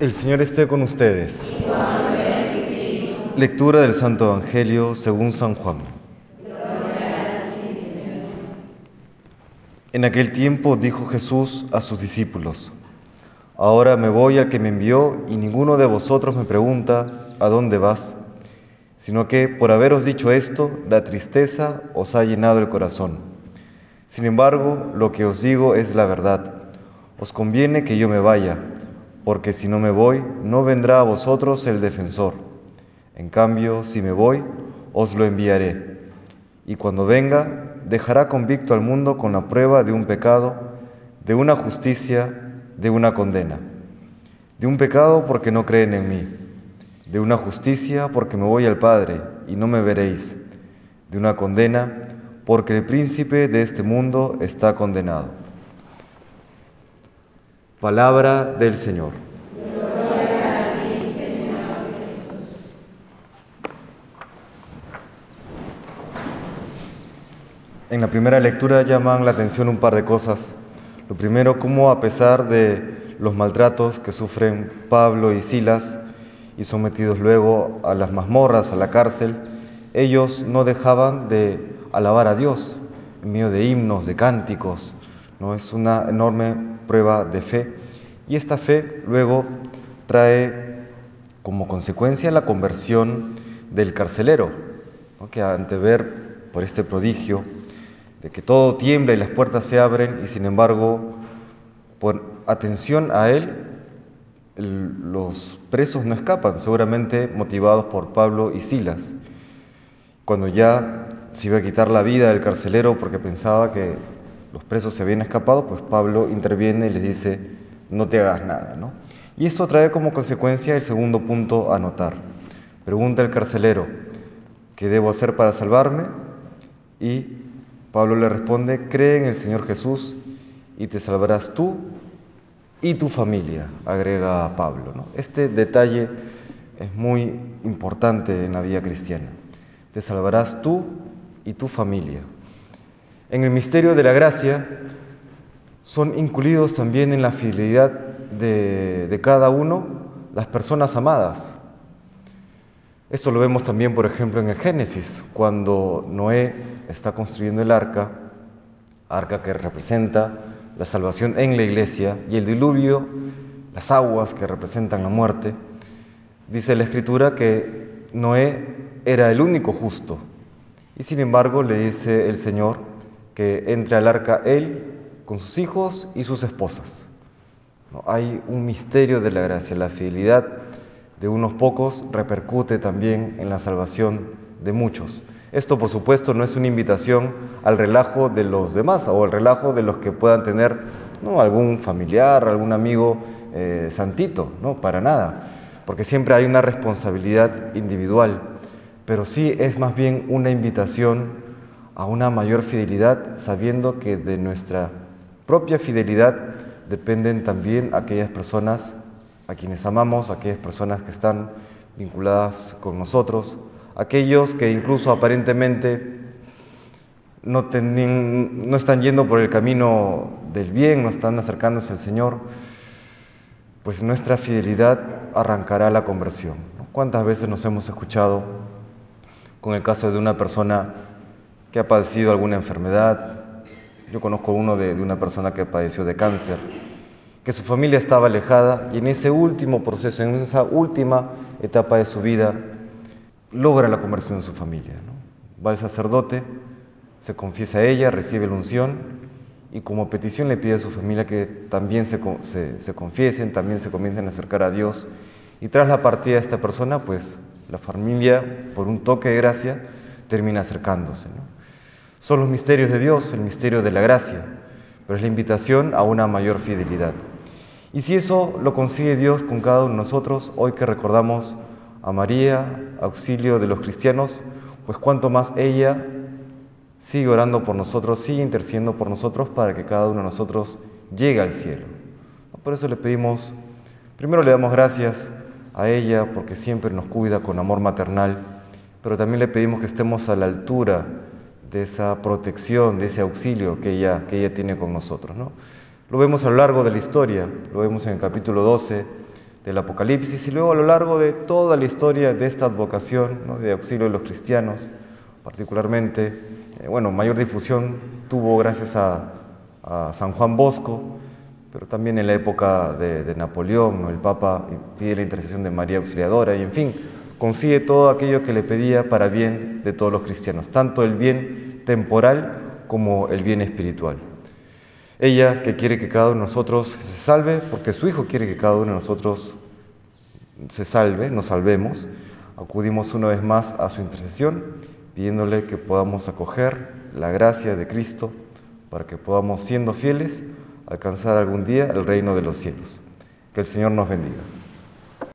El Señor esté con ustedes. Lectura del Santo Evangelio según San Juan. En aquel tiempo dijo Jesús a sus discípulos, Ahora me voy al que me envió y ninguno de vosotros me pregunta, ¿a dónde vas? Sino que por haberos dicho esto, la tristeza os ha llenado el corazón. Sin embargo, lo que os digo es la verdad. Os conviene que yo me vaya porque si no me voy, no vendrá a vosotros el defensor. En cambio, si me voy, os lo enviaré. Y cuando venga, dejará convicto al mundo con la prueba de un pecado, de una justicia, de una condena. De un pecado porque no creen en mí. De una justicia porque me voy al Padre y no me veréis. De una condena porque el príncipe de este mundo está condenado. Palabra del Señor. En la primera lectura llaman la atención un par de cosas. Lo primero, cómo a pesar de los maltratos que sufren Pablo y Silas y sometidos luego a las mazmorras, a la cárcel, ellos no dejaban de alabar a Dios en medio de himnos, de cánticos. ¿No? Es una enorme prueba de fe. Y esta fe luego trae como consecuencia la conversión del carcelero, que ante ver por este prodigio de que todo tiembla y las puertas se abren y sin embargo por atención a él los presos no escapan, seguramente motivados por Pablo y Silas. Cuando ya se iba a quitar la vida del carcelero porque pensaba que los presos se habían escapado, pues Pablo interviene y les dice, no te hagas nada. ¿no? Y esto trae como consecuencia el segundo punto a notar. Pregunta el carcelero, ¿qué debo hacer para salvarme? Y Pablo le responde, cree en el Señor Jesús y te salvarás tú y tu familia, agrega Pablo. Este detalle es muy importante en la vida cristiana. Te salvarás tú y tu familia. En el misterio de la gracia son incluidos también en la fidelidad de, cada uno las personas amadas. Esto lo vemos también, por ejemplo, en el Génesis, cuando Noé está construyendo el arca, arca que representa la salvación en la iglesia, y el diluvio, las aguas que representan la muerte. Dice la escritura que Noé era el único justo, y sin embargo le dice el Señor, que entre al arca él con sus hijos y sus esposas. Hay un misterio de la gracia, la fidelidad de unos pocos repercute también en la salvación de muchos. Esto, por supuesto, no es una invitación al relajo de los demás o al relajo de los que puedan tener algún familiar, algún amigo eh, santito, no, para nada, porque siempre hay una responsabilidad individual, pero sí es más bien una invitación a una mayor fidelidad, sabiendo que de nuestra propia fidelidad dependen también aquellas personas a quienes amamos, aquellas personas que están vinculadas con nosotros, aquellos que incluso aparentemente no, están yendo por el camino del bien, no están acercándose al Señor, pues nuestra fidelidad arrancará la conversión. ¿Cuántas veces nos hemos escuchado con el caso de una persona que ha padecido alguna enfermedad. Yo conozco uno de, una persona que padeció de cáncer, que su familia estaba alejada y en ese último proceso, en esa última etapa de su vida, logra la conversión de su familia. Va al sacerdote, se confiesa a ella, recibe la unción y como petición le pide a su familia que también se, se, confiesen, también se comiencen a acercar a Dios. Y tras la partida de esta persona, pues la familia, por un toque de gracia, termina acercándose. Son los misterios de Dios, el misterio de la gracia, pero es la invitación a una mayor fidelidad. Y si eso lo consigue Dios con cada uno de nosotros, hoy que recordamos a María, auxilio de los cristianos, pues cuanto más ella sigue orando por nosotros, sigue intercediendo por nosotros para que cada uno de nosotros llegue al cielo. Por eso le pedimos, primero le damos gracias a ella porque siempre nos cuida con amor maternal, pero también le pedimos que estemos a la altura de esa protección, de ese auxilio que ella, que ella tiene con nosotros. ¿no? Lo vemos a lo largo de la historia, lo vemos en el capítulo 12 del Apocalipsis y luego a lo largo de toda la historia de esta advocación de auxilio de los cristianos, particularmente, eh, bueno, mayor difusión tuvo gracias a, San Juan Bosco, pero también en la época de, Napoleón, el Papa pide la intercesión de María Auxiliadora y en fin, consigue todo aquello que le pedía para bien de todos los cristianos, tanto el bien temporal como el bien espiritual. Ella que quiere que cada uno de nosotros se salve, porque su Hijo quiere que cada uno de nosotros se salve, nos salvemos, acudimos una vez más a su intercesión, pidiéndole que podamos acoger la gracia de Cristo para que podamos, siendo fieles, alcanzar algún día el reino de los cielos. Que el Señor nos bendiga.